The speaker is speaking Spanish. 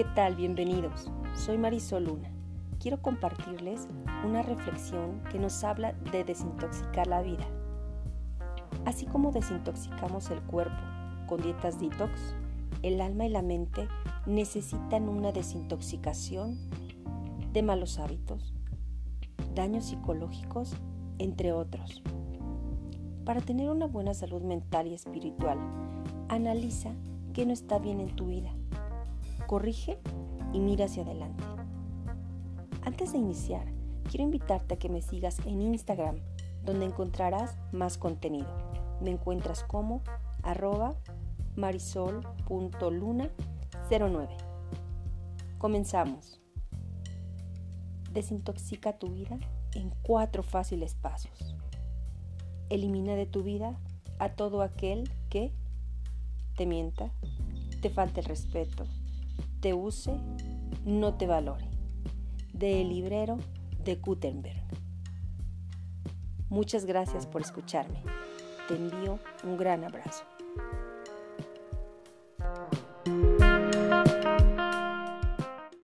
¿qué tal? Bienvenidos. Soy Marisol Luna. Quiero compartirles una reflexión que nos habla de desintoxicar la vida. Así como desintoxicamos el cuerpo con dietas detox, el alma y la mente necesitan una desintoxicación de malos hábitos, daños psicológicos, entre otros. Para tener una buena salud mental y espiritual, analiza qué no está bien en tu vida. Corrige y mira hacia adelante. Antes de iniciar, quiero invitarte a que me sigas en Instagram, donde encontrarás más contenido. Me encuentras como arroba marisol.luna09. Comenzamos. Desintoxica tu vida en cuatro fáciles pasos. Elimina de tu vida a todo aquel que te mienta, te falte el respeto, te use, no te valore. De El librero de Gutenberg. Muchas gracias por escucharme. Te envío un gran abrazo.